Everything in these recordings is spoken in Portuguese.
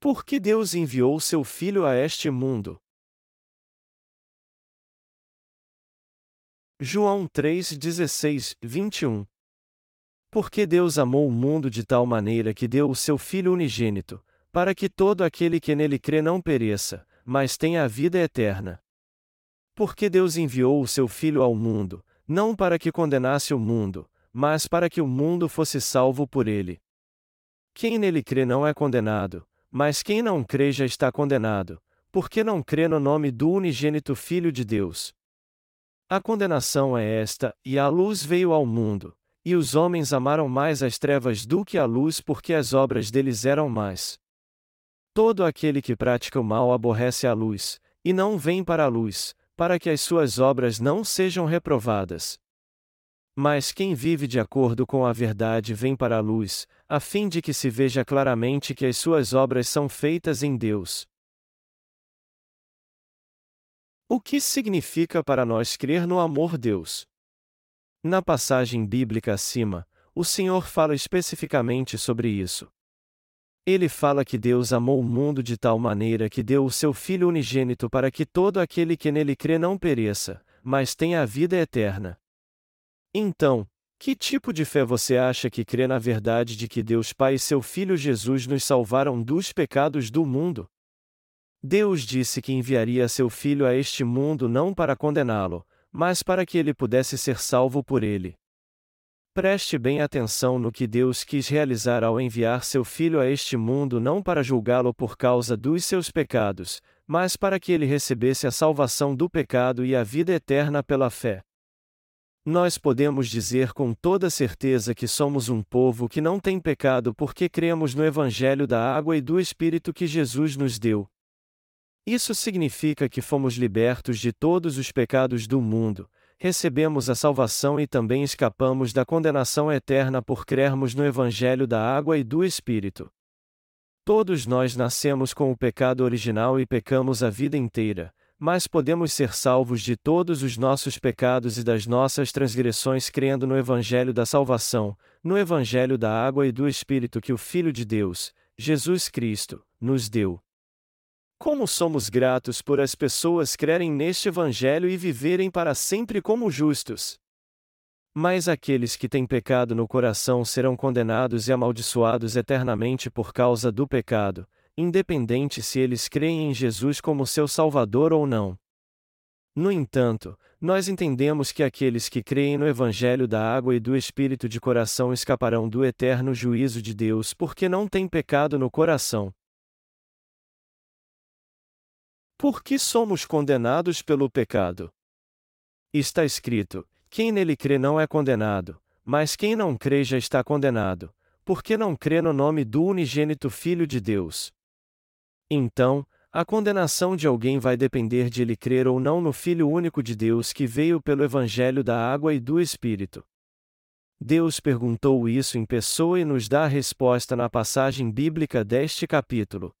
Por que Deus enviou seu Filho a este mundo? João 3, 16, 21 Porque Deus amou o mundo de tal maneira que deu o seu Filho unigênito, para que todo aquele que nele crê não pereça, mas tenha a vida eterna. Porque Deus enviou o seu Filho ao mundo, não para que condenasse o mundo, mas para que o mundo fosse salvo por ele. Quem nele crê não é condenado, mas quem não crê já está condenado, porque não crê no nome do unigênito Filho de Deus. A condenação é esta: e a luz veio ao mundo, e os homens amaram mais as trevas do que a luz porque as obras deles eram mais. Todo aquele que pratica o mal aborrece a luz, e não vem para a luz, para que as suas obras não sejam reprovadas. Mas quem vive de acordo com a verdade vem para a luz, a fim de que se veja claramente que as suas obras são feitas em Deus. O que significa para nós crer no amor Deus? Na passagem bíblica acima, o Senhor fala especificamente sobre isso. Ele fala que Deus amou o mundo de tal maneira que deu o seu Filho unigênito para que todo aquele que nele crê não pereça, mas tenha a vida eterna. Então, que tipo de fé você acha que crê na verdade de que Deus Pai e seu Filho Jesus nos salvaram dos pecados do mundo? Deus disse que enviaria seu Filho a este mundo não para condená-lo, mas para que ele pudesse ser salvo por ele. Preste bem atenção no que Deus quis realizar ao enviar seu Filho a este mundo não para julgá-lo por causa dos seus pecados, mas para que ele recebesse a salvação do pecado e a vida eterna pela fé. Nós podemos dizer com toda certeza que somos um povo que não tem pecado porque cremos no Evangelho da água e do Espírito que Jesus nos deu. Isso significa que fomos libertos de todos os pecados do mundo, recebemos a salvação e também escapamos da condenação eterna por crermos no Evangelho da água e do Espírito. Todos nós nascemos com o pecado original e pecamos a vida inteira, mas podemos ser salvos de todos os nossos pecados e das nossas transgressões crendo no Evangelho da Salvação, no Evangelho da Água e do Espírito que o Filho de Deus, Jesus Cristo, nos deu. Como somos gratos por as pessoas crerem neste Evangelho e viverem para sempre como justos. Mas aqueles que têm pecado no coração serão condenados e amaldiçoados eternamente por causa do pecado, independente se eles creem em Jesus como seu Salvador ou não. No entanto, nós entendemos que aqueles que creem no Evangelho da água e do Espírito de coração escaparão do eterno juízo de Deus porque não têm pecado no coração. Por que somos condenados pelo pecado? Está escrito: quem nele crê não é condenado, mas quem não crê já está condenado, porque não crê no nome do unigênito Filho de Deus. Então, a condenação de alguém vai depender de ele crer ou não no Filho único de Deus que veio pelo Evangelho da água e do Espírito. Deus perguntou isso em pessoa e nos dá a resposta na passagem bíblica deste capítulo.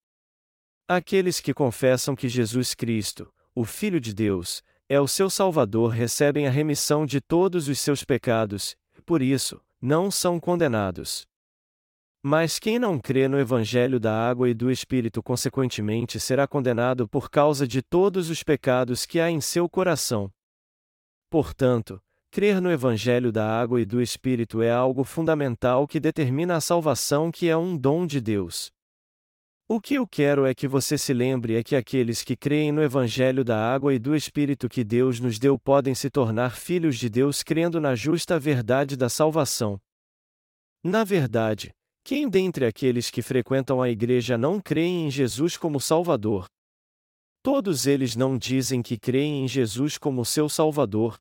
Aqueles que confessam que Jesus Cristo, o Filho de Deus, é o seu Salvador recebem a remissão de todos os seus pecados, por isso, não são condenados. Mas quem não crê no Evangelho da água e do Espírito consequentemente será condenado por causa de todos os pecados que há em seu coração. Portanto, crer no Evangelho da água e do Espírito é algo fundamental que determina a salvação que é um dom de Deus. O que eu quero é que você se lembre é que aqueles que creem no Evangelho da água e do Espírito que Deus nos deu podem se tornar filhos de Deus crendo na justa verdade da salvação. Na verdade, quem dentre aqueles que frequentam a igreja não creem em Jesus como Salvador? Todos eles não dizem que creem em Jesus como seu Salvador.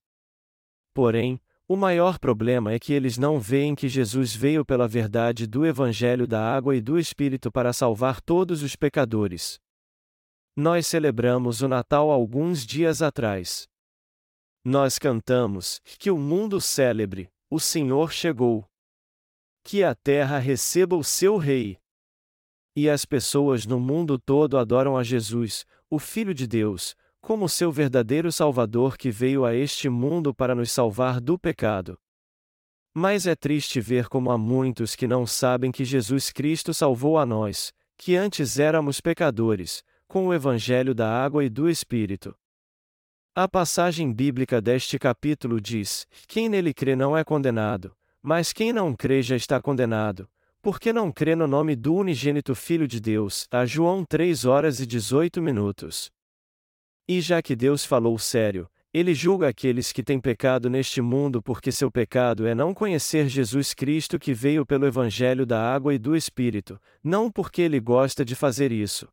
Porém, o maior problema é que eles não veem que Jesus veio pela verdade do Evangelho da água e do Espírito para salvar todos os pecadores. Nós celebramos o Natal alguns dias atrás. Nós cantamos: Que o mundo celebre, o Senhor chegou que a terra receba o seu Rei. E as pessoas no mundo todo adoram a Jesus, o Filho de Deus, como seu verdadeiro Salvador que veio a este mundo para nos salvar do pecado. Mas é triste ver como há muitos que não sabem que Jesus Cristo salvou a nós, que antes éramos pecadores, com o Evangelho da água e do Espírito. A passagem bíblica deste capítulo diz: Quem nele crê não é condenado, mas quem não crê já está condenado, porque não crê no nome do unigênito Filho de Deus. A João 3 horas e 18 minutos. E já que Deus falou sério, ele julga aqueles que têm pecado neste mundo porque seu pecado é não conhecer Jesus Cristo que veio pelo Evangelho da água e do Espírito, não porque ele gosta de fazer isso.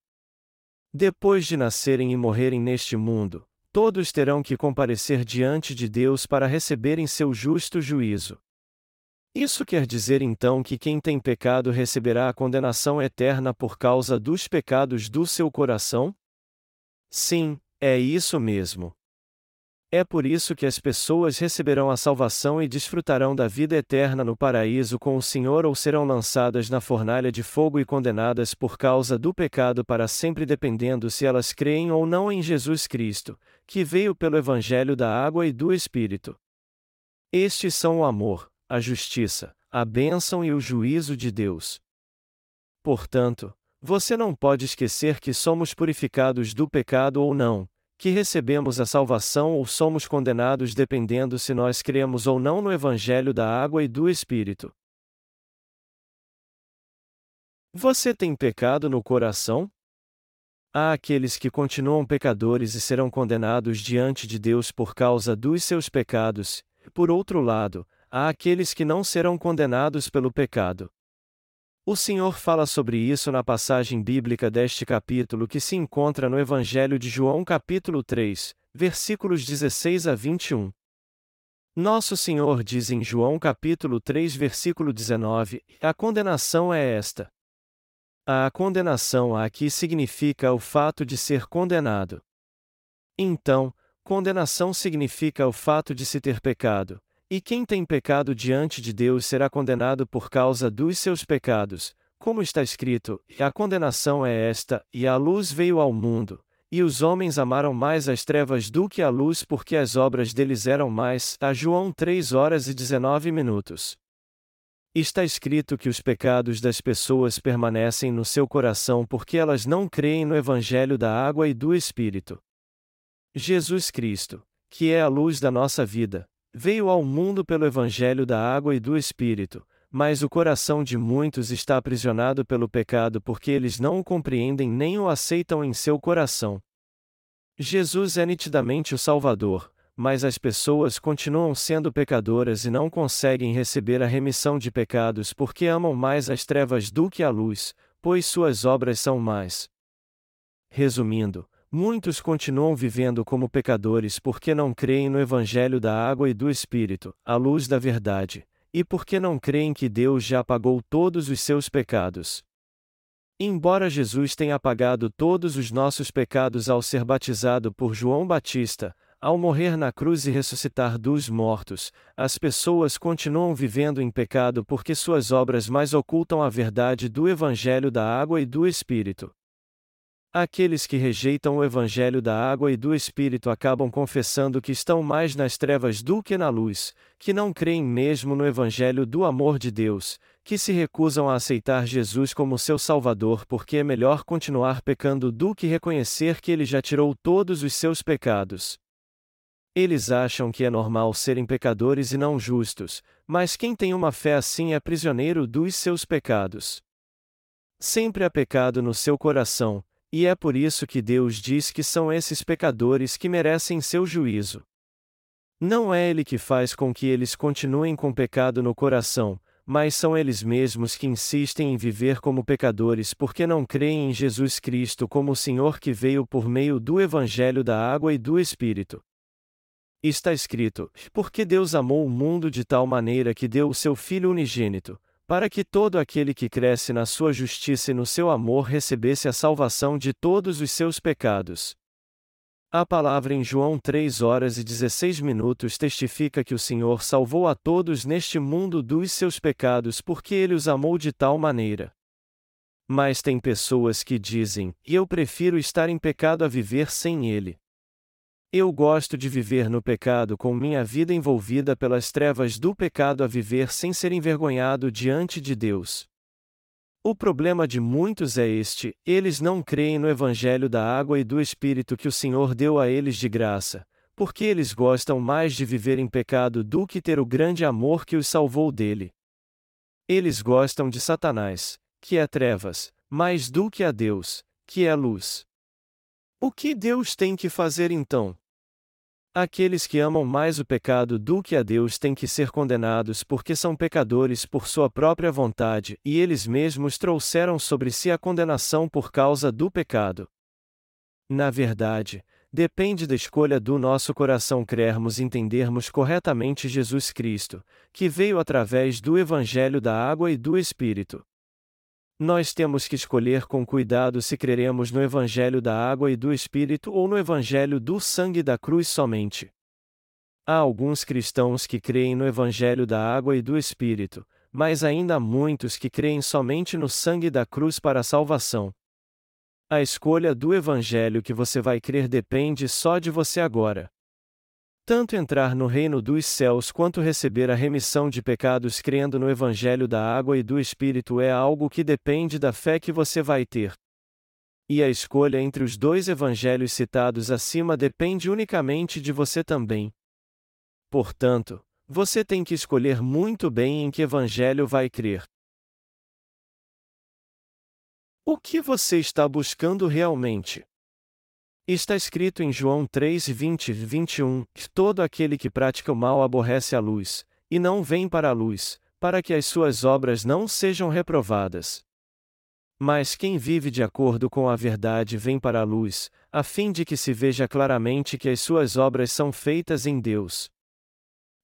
Depois de nascerem e morrerem neste mundo, todos terão que comparecer diante de Deus para receberem seu justo juízo. Isso quer dizer então que quem tem pecado receberá a condenação eterna por causa dos pecados do seu coração? Sim, é isso mesmo. É por isso que as pessoas receberão a salvação e desfrutarão da vida eterna no paraíso com o Senhor ou serão lançadas na fornalha de fogo e condenadas por causa do pecado para sempre, dependendo se elas creem ou não em Jesus Cristo, que veio pelo Evangelho da água e do Espírito. Estes são o amor, a justiça, a bênção e o juízo de Deus. Portanto, você não pode esquecer que somos purificados do pecado ou não, que recebemos a salvação ou somos condenados dependendo se nós cremos ou não no Evangelho da água e do Espírito. Você tem pecado no coração? Há aqueles que continuam pecadores e serão condenados diante de Deus por causa dos seus pecados, por outro lado, há aqueles que não serão condenados pelo pecado. O Senhor fala sobre isso na passagem bíblica deste capítulo que se encontra no Evangelho de João, capítulo 3, versículos 16 a 21. Nosso Senhor diz em João capítulo 3, versículo 19: A condenação é esta. A condenação aqui significa o fato de ser condenado. Então, condenação significa o fato de se ter pecado, e quem tem pecado diante de Deus será condenado por causa dos seus pecados, como está escrito: a condenação é esta, e a luz veio ao mundo, e os homens amaram mais as trevas do que a luz porque as obras deles eram mais. A João 3 horas e 19 minutos. Está escrito que os pecados das pessoas permanecem no seu coração porque elas não creem no Evangelho da água e do Espírito. Jesus Cristo, que é a luz da nossa vida, Veio ao mundo pelo Evangelho da água e do Espírito, mas o coração de muitos está aprisionado pelo pecado porque eles não o compreendem nem o aceitam em seu coração. Jesus é nitidamente o Salvador, mas as pessoas continuam sendo pecadoras e não conseguem receber a remissão de pecados porque amam mais as trevas do que a luz, pois suas obras são mais. Resumindo, Muitos continuam vivendo como pecadores porque não creem no Evangelho da água e do Espírito, a luz da verdade, e porque não creem que Deus já pagou todos os seus pecados. Embora Jesus tenha apagado todos os nossos pecados ao ser batizado por João Batista, ao morrer na cruz e ressuscitar dos mortos, as pessoas continuam vivendo em pecado porque suas obras mais ocultam a verdade do Evangelho da água e do Espírito. Aqueles que rejeitam o Evangelho da água e do Espírito acabam confessando que estão mais nas trevas do que na luz, que não creem mesmo no Evangelho do amor de Deus, que se recusam a aceitar Jesus como seu Salvador porque é melhor continuar pecando do que reconhecer que ele já tirou todos os seus pecados. Eles acham que é normal serem pecadores e não justos, mas quem tem uma fé assim é prisioneiro dos seus pecados. Sempre há pecado no seu coração, e é por isso que Deus diz que são esses pecadores que merecem seu juízo. Não é Ele que faz com que eles continuem com pecado no coração, mas são eles mesmos que insistem em viver como pecadores porque não creem em Jesus Cristo como o Senhor que veio por meio do Evangelho da água e do Espírito. Está escrito: Porque Deus amou o mundo de tal maneira que deu o seu Filho unigênito, para que todo aquele que cresce na sua justiça e no seu amor recebesse a salvação de todos os seus pecados. A palavra em João 3 horas e 16 minutos testifica que o Senhor salvou a todos neste mundo dos seus pecados porque ele os amou de tal maneira. Mas tem pessoas que dizem: Eu prefiro estar em pecado a viver sem ele. Eu gosto de viver no pecado com minha vida envolvida pelas trevas do pecado a viver sem ser envergonhado diante de Deus. O problema de muitos é este: eles não creem no Evangelho da água e do Espírito que o Senhor deu a eles de graça, porque eles gostam mais de viver em pecado do que ter o grande amor que os salvou dele. Eles gostam de Satanás, que é trevas, mais do que a Deus, que é luz. O que Deus tem que fazer então? Aqueles que amam mais o pecado do que a Deus têm que ser condenados porque são pecadores por sua própria vontade e eles mesmos trouxeram sobre si a condenação por causa do pecado. Na verdade, depende da escolha do nosso coração crermos e entendermos corretamente Jesus Cristo, que veio através do Evangelho da Água e do Espírito. Nós temos que escolher com cuidado se creremos no Evangelho da água e do Espírito ou no Evangelho do sangue da cruz somente. Há alguns cristãos que creem no Evangelho da água e do Espírito, mas ainda há muitos que creem somente no sangue da cruz para a salvação. A escolha do Evangelho que você vai crer depende só de você agora. Tanto entrar no reino dos céus quanto receber a remissão de pecados crendo no Evangelho da água e do Espírito é algo que depende da fé que você vai ter. E a escolha entre os dois evangelhos citados acima depende unicamente de você também. Portanto, você tem que escolher muito bem em que evangelho vai crer. O que você está buscando realmente? Está escrito em João 3, 20 e 21: Todo aquele que pratica o mal aborrece a luz, e não vem para a luz, para que as suas obras não sejam reprovadas. Mas quem vive de acordo com a verdade vem para a luz, a fim de que se veja claramente que as suas obras são feitas em Deus.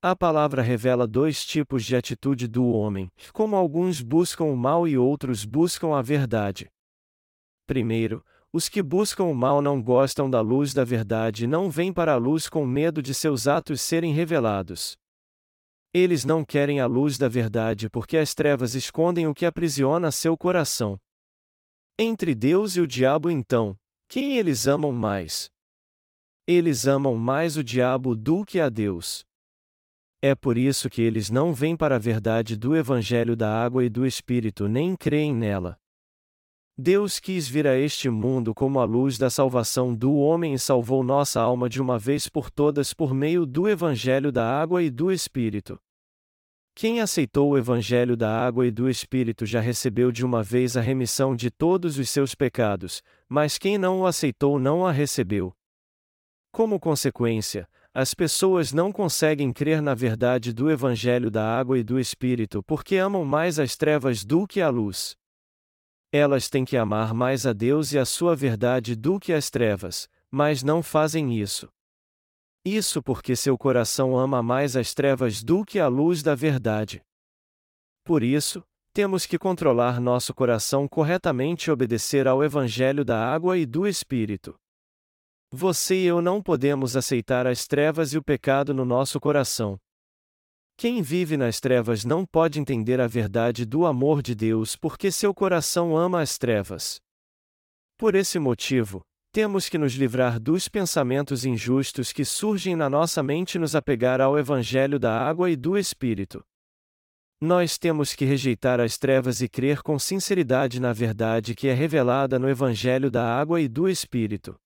A palavra revela dois tipos de atitude do homem, como alguns buscam o mal e outros buscam a verdade. Primeiro, os que buscam o mal não gostam da luz da verdade e não vêm para a luz com medo de seus atos serem revelados. Eles não querem a luz da verdade porque as trevas escondem o que aprisiona seu coração. Entre Deus e o diabo, então, quem eles amam mais? Eles amam mais o diabo do que a Deus. É por isso que eles não vêm para a verdade do Evangelho da água e do Espírito nem creem nela. Deus quis vir a este mundo como a luz da salvação do homem e salvou nossa alma de uma vez por todas por meio do Evangelho da Água e do Espírito. Quem aceitou o Evangelho da Água e do Espírito já recebeu de uma vez a remissão de todos os seus pecados, mas quem não o aceitou não a recebeu. Como consequência, as pessoas não conseguem crer na verdade do Evangelho da Água e do Espírito porque amam mais as trevas do que a luz. Elas têm que amar mais a Deus e a sua verdade do que as trevas, mas não fazem isso. Isso porque seu coração ama mais as trevas do que a luz da verdade. Por isso, temos que controlar nosso coração corretamente e obedecer ao Evangelho da água e do Espírito. Você e eu não podemos aceitar as trevas e o pecado no nosso coração. Quem vive nas trevas não pode entender a verdade do amor de Deus porque seu coração ama as trevas. Por esse motivo, temos que nos livrar dos pensamentos injustos que surgem na nossa mente e nos apegar ao Evangelho da água e do Espírito. Nós temos que rejeitar as trevas e crer com sinceridade na verdade que é revelada no Evangelho da água e do Espírito.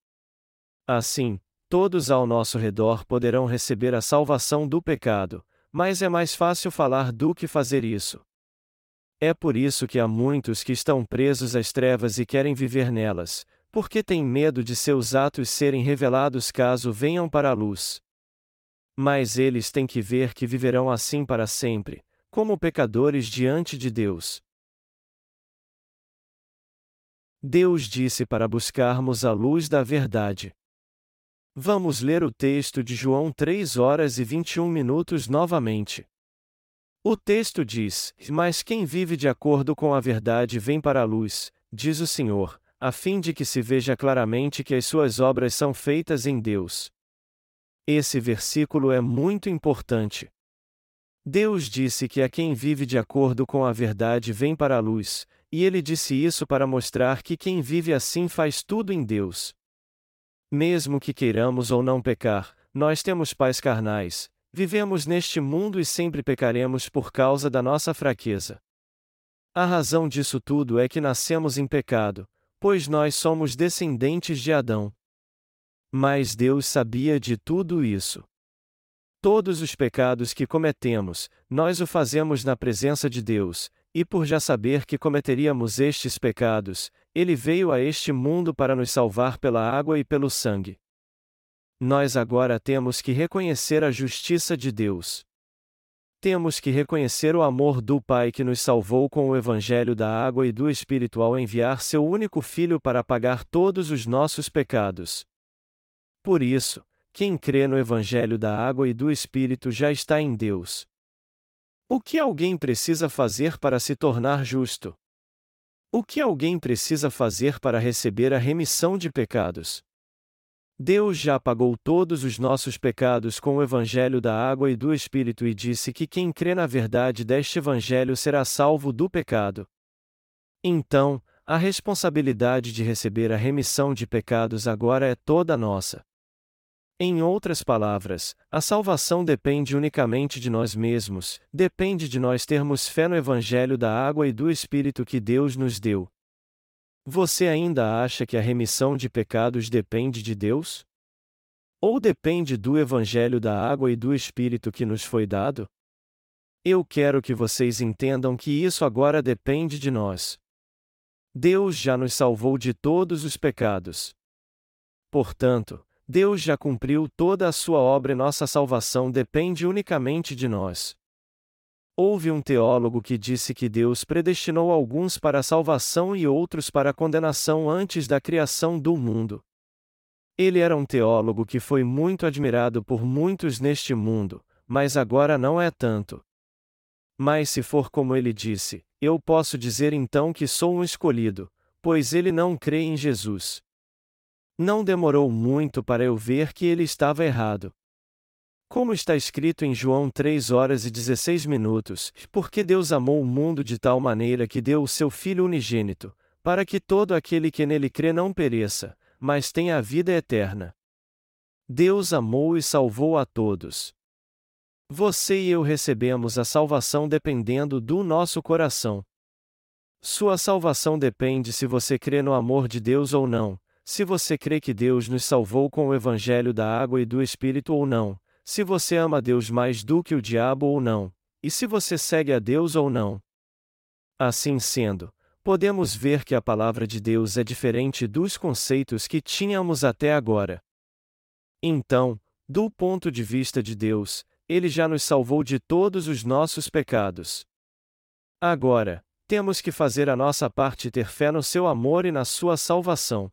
Assim, todos ao nosso redor poderão receber a salvação do pecado, mas é mais fácil falar do que fazer isso. É por isso que há muitos que estão presos às trevas e querem viver nelas, porque têm medo de seus atos serem revelados caso venham para a luz. Mas eles têm que ver que viverão assim para sempre, como pecadores diante de Deus. Deus disse para buscarmos a luz da verdade. Vamos ler o texto de João 3 horas e 21 minutos novamente. O texto diz: Mas quem vive de acordo com a verdade vem para a luz, diz o Senhor, a fim de que se veja claramente que as suas obras são feitas em Deus. Esse versículo é muito importante. Deus disse que a quem vive de acordo com a verdade vem para a luz, e ele disse isso para mostrar que quem vive assim faz tudo em Deus. Mesmo que queiramos ou não pecar, nós temos pais carnais, vivemos neste mundo e sempre pecaremos por causa da nossa fraqueza. A razão disso tudo é que nascemos em pecado, pois nós somos descendentes de Adão. Mas Deus sabia de tudo isso. Todos os pecados que cometemos, nós o fazemos na presença de Deus, e por já saber que cometeríamos estes pecados, ele veio a este mundo para nos salvar pela água e pelo sangue. Nós agora temos que reconhecer a justiça de Deus. Temos que reconhecer o amor do Pai que nos salvou com o Evangelho da água e do Espírito ao enviar seu único Filho para pagar todos os nossos pecados. Por isso, quem crê no Evangelho da água e do Espírito já está em Deus. O que alguém precisa fazer para se tornar justo? O que alguém precisa fazer para receber a remissão de pecados? Deus já pagou todos os nossos pecados com o Evangelho da água e do Espírito e disse que quem crê na verdade deste Evangelho será salvo do pecado. Então, a responsabilidade de receber a remissão de pecados agora é toda nossa. Em outras palavras, a salvação depende unicamente de nós mesmos, depende de nós termos fé no Evangelho da água e do Espírito que Deus nos deu. Você ainda acha que a remissão de pecados depende de Deus? Ou depende do Evangelho da água e do Espírito que nos foi dado? Eu quero que vocês entendam que isso agora depende de nós. Deus já nos salvou de todos os pecados. Portanto, Deus já cumpriu toda a sua obra e nossa salvação depende unicamente de nós. Houve um teólogo que disse que Deus predestinou alguns para a salvação e outros para a condenação antes da criação do mundo. Ele era um teólogo que foi muito admirado por muitos neste mundo, mas agora não é tanto. Mas se for como ele disse, eu posso dizer então que sou um escolhido, pois ele não crê em Jesus. Não demorou muito para eu ver que ele estava errado. Como está escrito em João 3 horas e 16 minutos, porque Deus amou o mundo de tal maneira que deu o seu Filho unigênito, para que todo aquele que nele crê não pereça, mas tenha a vida eterna. Deus amou e salvou a todos. Você e eu recebemos a salvação dependendo do nosso coração. Sua salvação depende se você crê no amor de Deus ou não, se você crê que Deus nos salvou com o Evangelho da água e do Espírito ou não, se você ama Deus mais do que o diabo ou não, e se você segue a Deus ou não. Assim sendo, podemos ver que a palavra de Deus é diferente dos conceitos que tínhamos até agora. Então, do ponto de vista de Deus, Ele já nos salvou de todos os nossos pecados. Agora, temos que fazer a nossa parte e ter fé no seu amor e na sua salvação.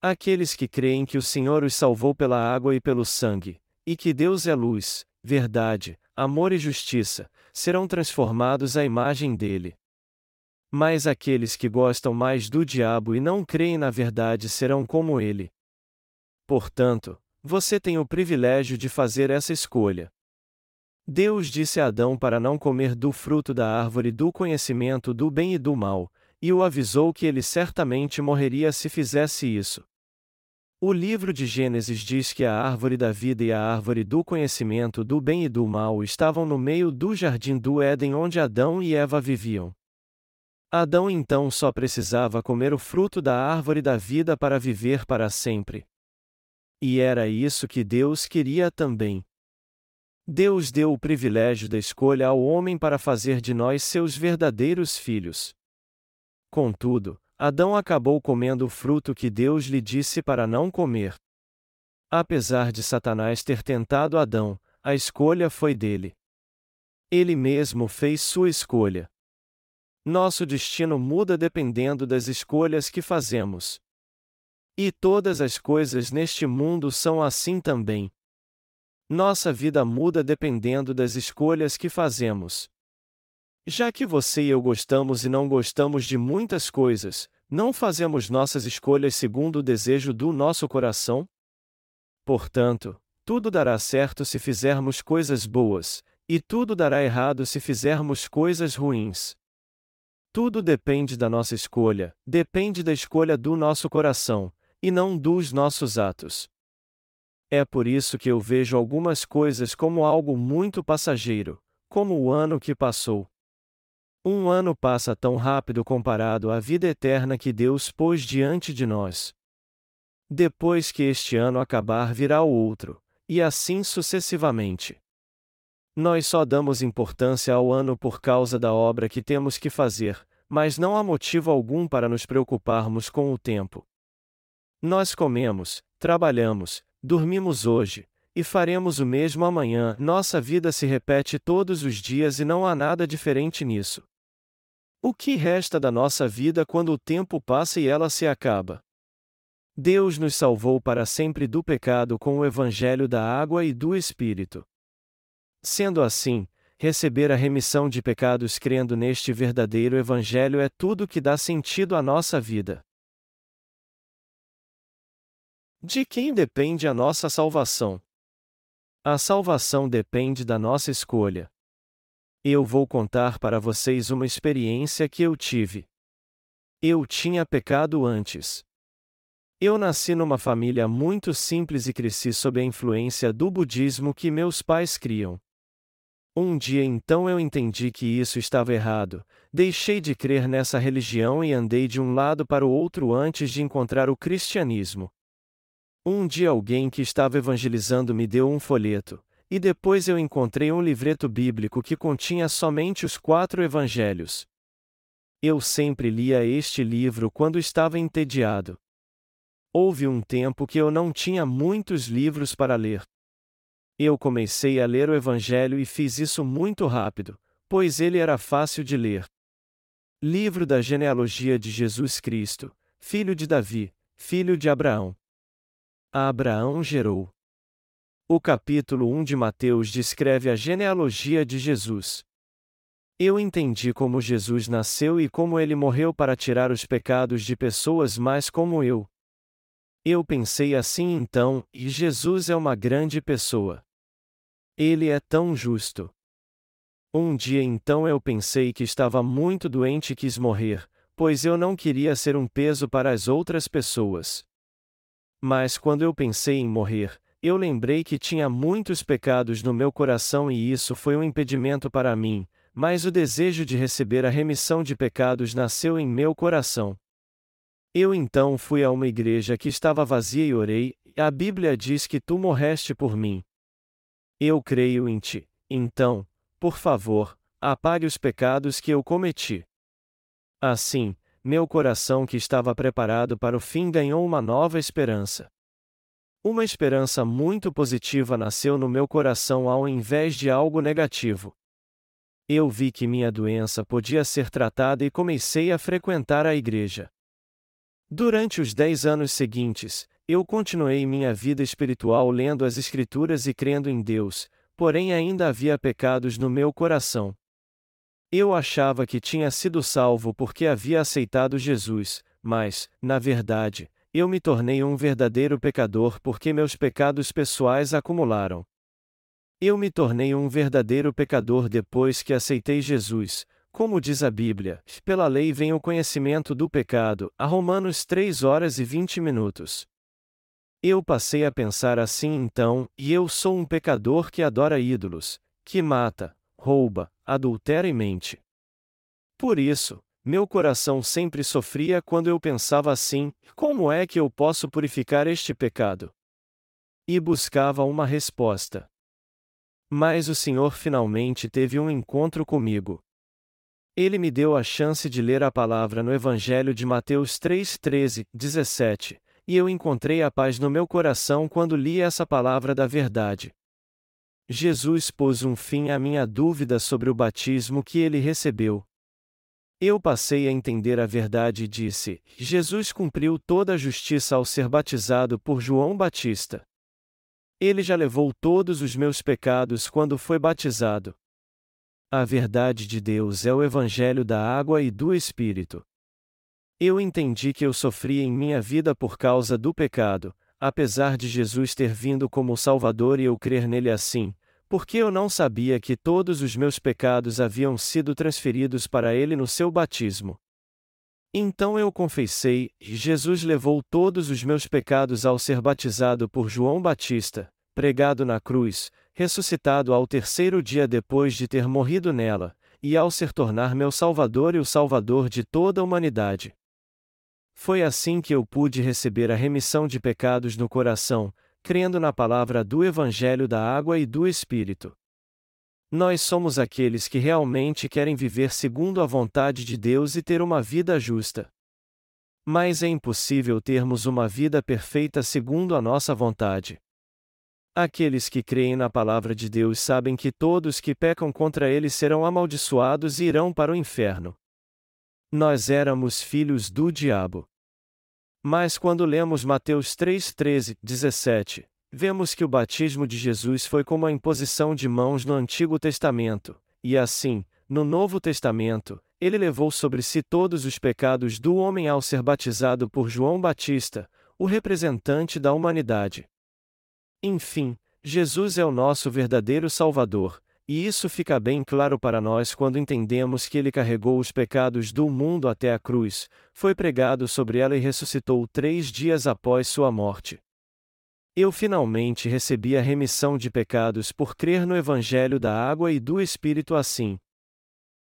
Aqueles que creem que o Senhor os salvou pela água e pelo sangue, e que Deus é luz, verdade, amor e justiça, serão transformados à imagem dele. Mas aqueles que gostam mais do diabo e não creem na verdade serão como ele. Portanto, você tem o privilégio de fazer essa escolha. Deus disse a Adão para não comer do fruto da árvore do conhecimento do bem e do mal, e o avisou que ele certamente morreria se fizesse isso. O livro de Gênesis diz que a árvore da vida e a árvore do conhecimento do bem e do mal estavam no meio do jardim do Éden onde Adão e Eva viviam. Adão então só precisava comer o fruto da árvore da vida para viver para sempre. E era isso que Deus queria também. Deus deu o privilégio da escolha ao homem para fazer de nós seus verdadeiros filhos. Contudo, Adão acabou comendo o fruto que Deus lhe disse para não comer. Apesar de Satanás ter tentado Adão, a escolha foi dele. Ele mesmo fez sua escolha. Nosso destino muda dependendo das escolhas que fazemos. E todas as coisas neste mundo são assim também. Nossa vida muda dependendo das escolhas que fazemos. Já que você e eu gostamos e não gostamos de muitas coisas, não fazemos nossas escolhas segundo o desejo do nosso coração? Portanto, tudo dará certo se fizermos coisas boas, e tudo dará errado se fizermos coisas ruins. Tudo depende da nossa escolha, depende da escolha do nosso coração, e não dos nossos atos. É por isso que eu vejo algumas coisas como algo muito passageiro, como o ano que passou. Um ano passa tão rápido comparado à vida eterna que Deus pôs diante de nós. Depois que este ano acabar, virá o outro, e assim sucessivamente. Nós só damos importância ao ano por causa da obra que temos que fazer, mas não há motivo algum para nos preocuparmos com o tempo. Nós comemos, trabalhamos, dormimos hoje, e faremos o mesmo amanhã. Nossa vida se repete todos os dias e não há nada diferente nisso. O que resta da nossa vida quando o tempo passa e ela se acaba? Deus nos salvou para sempre do pecado com o Evangelho da água e do Espírito. Sendo assim, receber a remissão de pecados crendo neste verdadeiro Evangelho é tudo que dá sentido à nossa vida. De quem depende a nossa salvação? A salvação depende da nossa escolha. Eu vou contar para vocês uma experiência que eu tive. Eu tinha pecado antes. Eu nasci numa família muito simples e cresci sob a influência do budismo que meus pais criam. Um dia então eu entendi que isso estava errado, deixei de crer nessa religião e andei de um lado para o outro antes de encontrar o cristianismo. Um dia alguém que estava evangelizando me deu um folheto, e depois eu encontrei um livreto bíblico que continha somente os quatro evangelhos. Eu sempre lia este livro quando estava entediado. Houve um tempo que eu não tinha muitos livros para ler. Eu comecei a ler o Evangelho e fiz isso muito rápido, pois ele era fácil de ler. Livro da genealogia de Jesus Cristo, filho de Davi, filho de Abraão. Abraão gerou. O capítulo 1 de Mateus descreve a genealogia de Jesus. Eu entendi como Jesus nasceu e como ele morreu para tirar os pecados de pessoas mais como eu, eu pensei assim então, e Jesus é uma grande pessoa. Ele é tão justo. Um dia então eu pensei que estava muito doente e quis morrer, pois eu não queria ser um peso para as outras pessoas. Mas quando eu pensei em morrer, eu lembrei que tinha muitos pecados no meu coração e isso foi um impedimento para mim, mas o desejo de receber a remissão de pecados nasceu em meu coração. Eu então fui a uma igreja que estava vazia e orei, a Bíblia diz que tu morreste por mim. Eu creio em ti, então, por favor, apague os pecados que eu cometi. Assim, meu coração que estava preparado para o fim ganhou uma nova esperança. Uma esperança muito positiva nasceu no meu coração ao invés de algo negativo. Eu vi que minha doença podia ser tratada e comecei a frequentar a igreja. Durante os dez anos seguintes, eu continuei minha vida espiritual lendo as Escrituras e crendo em Deus, porém ainda havia pecados no meu coração. Eu achava que tinha sido salvo porque havia aceitado Jesus, mas, na verdade, eu me tornei um verdadeiro pecador porque meus pecados pessoais acumularam. Eu me tornei um verdadeiro pecador depois que aceitei Jesus, como diz a Bíblia, pela lei vem o conhecimento do pecado, a Romanos 3 horas e 20 minutos. Eu passei a pensar assim então, e eu sou um pecador que adora ídolos, que mata, rouba, adultera e mente. Por isso, meu coração sempre sofria quando eu pensava assim: como é que eu posso purificar este pecado? E buscava uma resposta. Mas o Senhor finalmente teve um encontro comigo. Ele me deu a chance de ler a palavra no Evangelho de Mateus 3, 13, 17, e eu encontrei a paz no meu coração quando li essa palavra da verdade. Jesus pôs um fim à minha dúvida sobre o batismo que ele recebeu. Eu passei a entender a verdade e disse: Jesus cumpriu toda a justiça ao ser batizado por João Batista. Ele já levou todos os meus pecados quando foi batizado. A verdade de Deus é o Evangelho da água e do Espírito. Eu entendi que eu sofria em minha vida por causa do pecado, apesar de Jesus ter vindo como Salvador e eu crer nele assim, porque eu não sabia que todos os meus pecados haviam sido transferidos para ele no seu batismo. Então eu confessei, Jesus levou todos os meus pecados ao ser batizado por João Batista, pregado na cruz, ressuscitado ao terceiro dia depois de ter morrido nela, e ao ser tornar meu Salvador e o Salvador de toda a humanidade. Foi assim que eu pude receber a remissão de pecados no coração, crendo na palavra do Evangelho da Água e do Espírito. Nós somos aqueles que realmente querem viver segundo a vontade de Deus e ter uma vida justa. Mas é impossível termos uma vida perfeita segundo a nossa vontade. Aqueles que creem na palavra de Deus sabem que todos que pecam contra ele serão amaldiçoados e irão para o inferno. Nós éramos filhos do diabo. Mas quando lemos Mateus 3, 13, 17, vemos que o batismo de Jesus foi como a imposição de mãos no Antigo Testamento, e assim, no Novo Testamento, ele levou sobre si todos os pecados do homem ao ser batizado por João Batista, o representante da humanidade. Enfim, Jesus é o nosso verdadeiro Salvador, e isso fica bem claro para nós quando entendemos que ele carregou os pecados do mundo até a cruz, foi pregado sobre ela e ressuscitou três dias após sua morte. Eu finalmente recebi a remissão de pecados por crer no Evangelho da Água e do Espírito assim.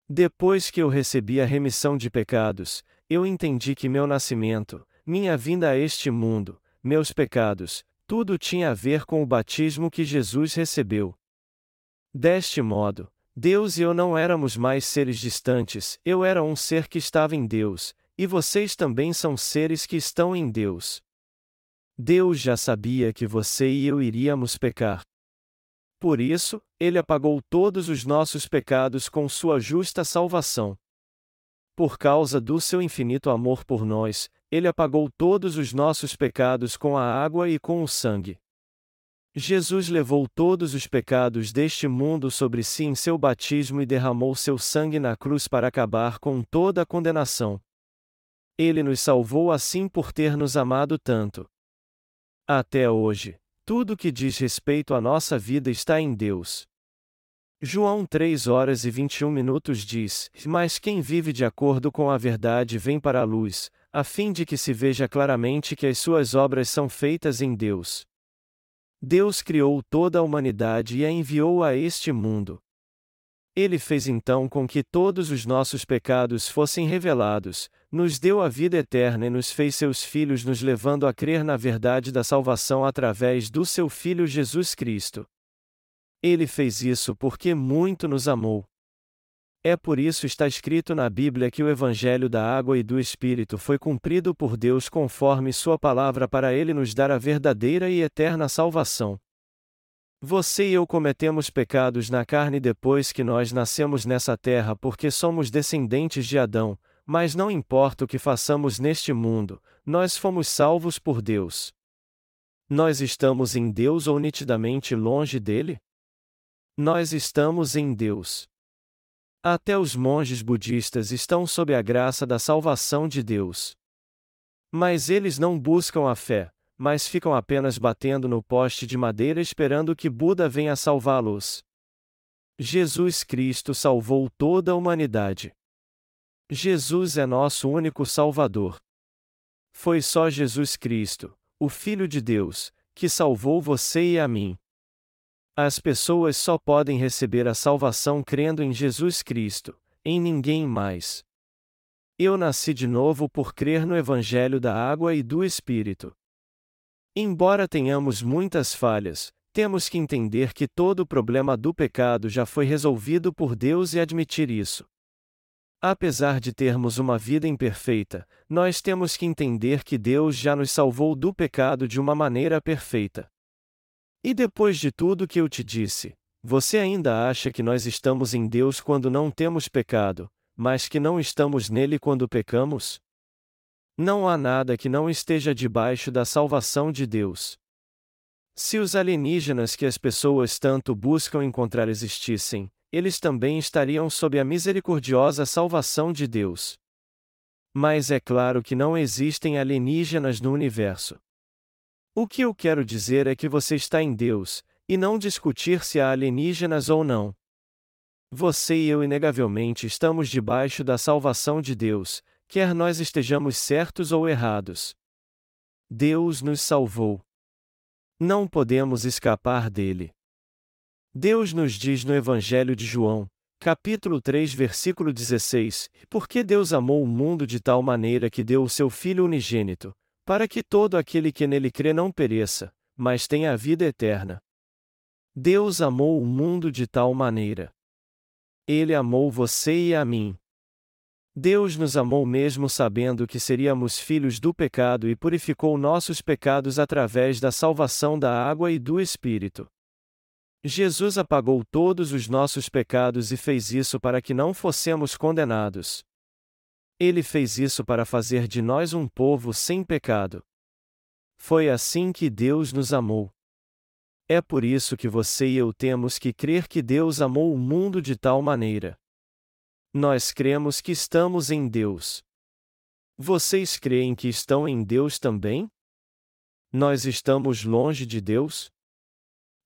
Depois que eu recebi a remissão de pecados, eu entendi que meu nascimento, minha vinda a este mundo, meus pecados, tudo tinha a ver com o batismo que Jesus recebeu. Deste modo, Deus e eu não éramos mais seres distantes, eu era um ser que estava em Deus, e vocês também são seres que estão em Deus. Deus já sabia que você e eu iríamos pecar. Por isso, Ele apagou todos os nossos pecados com Sua justa salvação. Por causa do seu infinito amor por nós, Ele apagou todos os nossos pecados com a água e com o sangue. Jesus levou todos os pecados deste mundo sobre si em seu batismo e derramou seu sangue na cruz para acabar com toda a condenação. Ele nos salvou assim por ter nos amado tanto. Até hoje, tudo que diz respeito à nossa vida está em Deus. João 3 horas e 21 minutos diz: Mas quem vive de acordo com a verdade vem para a luz, a fim de que se veja claramente que as suas obras são feitas em Deus. Deus criou toda a humanidade e a enviou a este mundo. Ele fez então com que todos os nossos pecados fossem revelados, nos deu a vida eterna e nos fez seus filhos, nos levando a crer na verdade da salvação através do seu Filho Jesus Cristo. Ele fez isso porque muito nos amou. É por isso está escrito na Bíblia que o Evangelho da água e do Espírito foi cumprido por Deus conforme Sua palavra para Ele nos dar a verdadeira e eterna salvação. Você e eu cometemos pecados na carne depois que nós nascemos nessa terra porque somos descendentes de Adão, mas não importa o que façamos neste mundo, nós fomos salvos por Deus. Nós estamos em Deus ou nitidamente longe dele? Nós estamos em Deus. Até os monges budistas estão sob a graça da salvação de Deus. Mas eles não buscam a fé, mas ficam apenas batendo no poste de madeira esperando que Buda venha salvá-los. Jesus Cristo salvou toda a humanidade. Jesus é nosso único Salvador. Foi só Jesus Cristo, o Filho de Deus, que salvou você e a mim. As pessoas só podem receber a salvação crendo em Jesus Cristo, em ninguém mais. Eu nasci de novo por crer no Evangelho da Água e do Espírito. Embora tenhamos muitas falhas, temos que entender que todo o problema do pecado já foi resolvido por Deus e admitir isso. Apesar de termos uma vida imperfeita, nós temos que entender que Deus já nos salvou do pecado de uma maneira perfeita. E depois de tudo que eu te disse, você ainda acha que nós estamos em Deus quando não temos pecado, mas que não estamos nele quando pecamos? Não há nada que não esteja debaixo da salvação de Deus. Se os alienígenas que as pessoas tanto buscam encontrar existissem, eles também estariam sob a misericordiosa salvação de Deus. Mas é claro que não existem alienígenas no universo. O que eu quero dizer é que você está em Deus, e não discutir se há alienígenas ou não. Você e eu inegavelmente estamos debaixo da salvação de Deus, quer nós estejamos certos ou errados. Deus nos salvou. Não podemos escapar dele. Deus nos diz no Evangelho de João, Capítulo 3, versículo 16: Porque Deus amou o mundo de tal maneira que deu o seu Filho unigênito, para que todo aquele que nele crê não pereça, mas tenha a vida eterna. Deus amou o mundo de tal maneira. Ele amou você e a mim. Deus nos amou mesmo sabendo que seríamos filhos do pecado e purificou nossos pecados através da salvação da água e do Espírito. Jesus apagou todos os nossos pecados e fez isso para que não fossemos condenados. Ele fez isso para fazer de nós um povo sem pecado. Foi assim que Deus nos amou. É por isso que você e eu temos que crer que Deus amou o mundo de tal maneira. Nós cremos que estamos em Deus. Vocês creem que estão em Deus também? Nós estamos longe de Deus?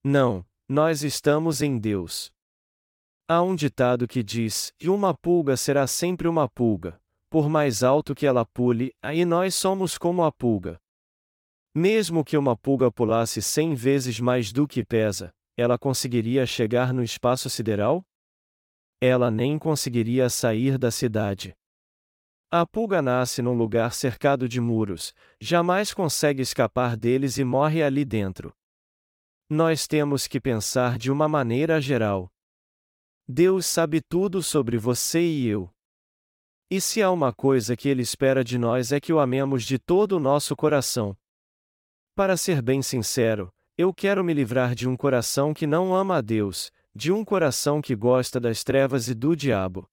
Não, nós estamos em Deus. Há um ditado que diz: e uma pulga será sempre uma pulga, por mais alto que ela pule, aí nós somos como a pulga. Mesmo que uma pulga pulasse cem vezes mais do que pesa, ela conseguiria chegar no espaço sideral? Ela nem conseguiria sair da cidade. A pulga nasce num lugar cercado de muros, jamais consegue escapar deles e morre ali dentro. Nós temos que pensar de uma maneira geral. Deus sabe tudo sobre você e eu. E se há uma coisa que Ele espera de nós é que o amemos de todo o nosso coração. Para ser bem sincero, eu quero me livrar de um coração que não ama a Deus, de um coração que gosta das trevas e do diabo.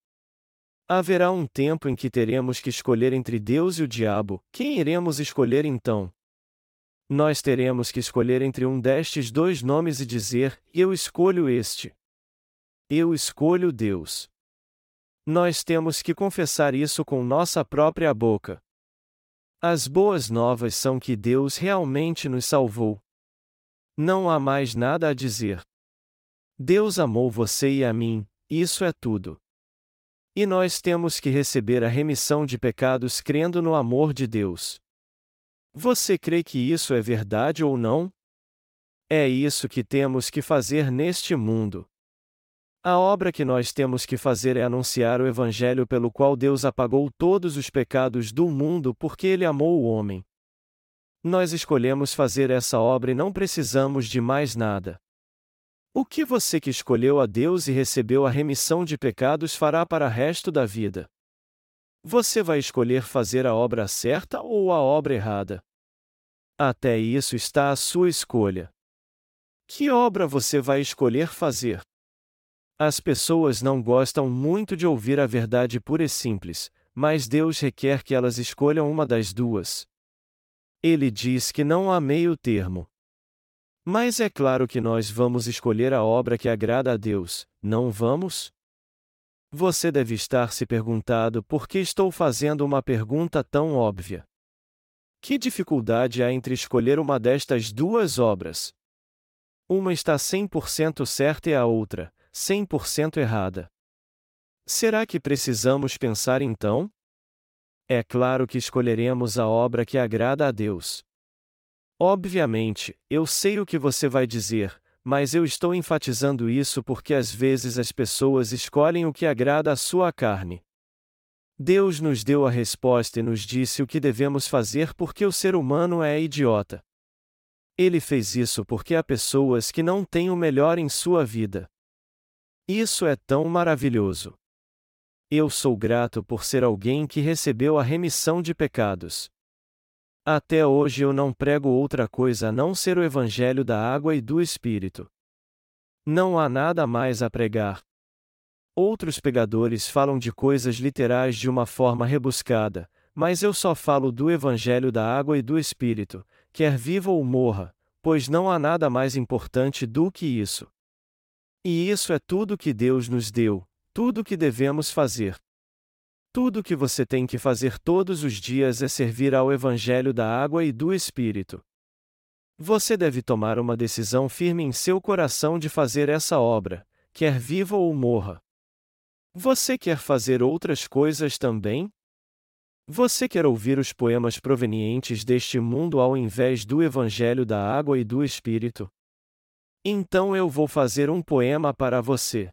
Haverá um tempo em que teremos que escolher entre Deus e o diabo, quem iremos escolher então? nós teremos que escolher entre um destes dois nomes e dizer: Eu escolho este. Eu escolho Deus. Nós temos que confessar isso com nossa própria boca. As boas novas são que Deus realmente nos salvou. Não há mais nada a dizer. Deus amou você e a mim, isso é tudo. E nós temos que receber a remissão de pecados crendo no amor de Deus. Você crê que isso é verdade ou não? É isso que temos que fazer neste mundo. A obra que nós temos que fazer é anunciar o Evangelho pelo qual Deus apagou todos os pecados do mundo porque Ele amou o homem. Nós escolhemos fazer essa obra e não precisamos de mais nada. O que você que escolheu a Deus e recebeu a remissão de pecados fará para o resto da vida? Você vai escolher fazer a obra certa ou a obra errada? Até isso está à sua escolha. Que obra você vai escolher fazer? As pessoas não gostam muito de ouvir a verdade pura e simples, mas Deus requer que elas escolham uma das duas. Ele diz que não há meio termo. Mas é claro que nós vamos escolher a obra que agrada a Deus, não vamos? Você deve estar se perguntando por que estou fazendo uma pergunta tão óbvia. Que dificuldade há entre escolher uma destas duas obras? Uma está 100% certa e a outra, 100% errada. Será que precisamos pensar então? É claro que escolheremos a obra que agrada a Deus. Obviamente, eu sei o que você vai dizer, mas eu estou enfatizando isso porque às vezes as pessoas escolhem o que agrada à sua carne. Deus nos deu a resposta e nos disse o que devemos fazer porque o ser humano é idiota. Ele fez isso porque há pessoas que não têm o melhor em sua vida. Isso é tão maravilhoso. Eu sou grato por ser alguém que recebeu a remissão de pecados. Até hoje eu não prego outra coisa a não ser o Evangelho da água e do Espírito. Não há nada mais a pregar. Outros pregadores falam de coisas literais de uma forma rebuscada, mas eu só falo do Evangelho da água e do Espírito, quer viva ou morra, pois não há nada mais importante do que isso. E isso é tudo que Deus nos deu, tudo que devemos fazer. Tudo que você tem que fazer todos os dias é servir ao Evangelho da água e do Espírito. Você deve tomar uma decisão firme em seu coração de fazer essa obra, quer viva ou morra. Você quer fazer outras coisas também? Você quer ouvir os poemas provenientes deste mundo ao invés do Evangelho da água e do Espírito? Então eu vou fazer um poema para você.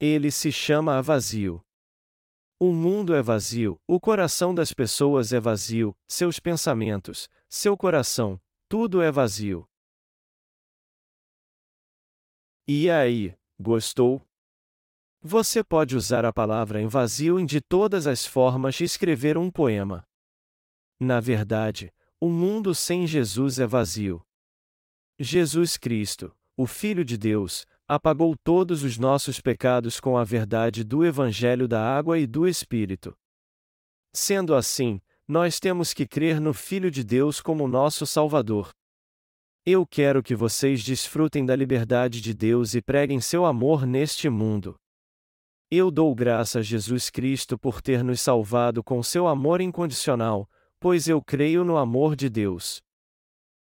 Ele se chama a vazio. O mundo é vazio, o coração das pessoas é vazio, seus pensamentos, seu coração, tudo é vazio. E aí, gostou? Você pode usar a palavra em vazio em de todas as formas e escrever um poema. Na verdade, o mundo sem Jesus é vazio. Jesus Cristo, o Filho de Deus, apagou todos os nossos pecados com a verdade do Evangelho da Água e do Espírito. Sendo assim, nós temos que crer no Filho de Deus como nosso Salvador. Eu quero que vocês desfrutem da liberdade de Deus e preguem seu amor neste mundo. Eu dou graça a Jesus Cristo por ter nos salvado com seu amor incondicional, pois eu creio no amor de Deus.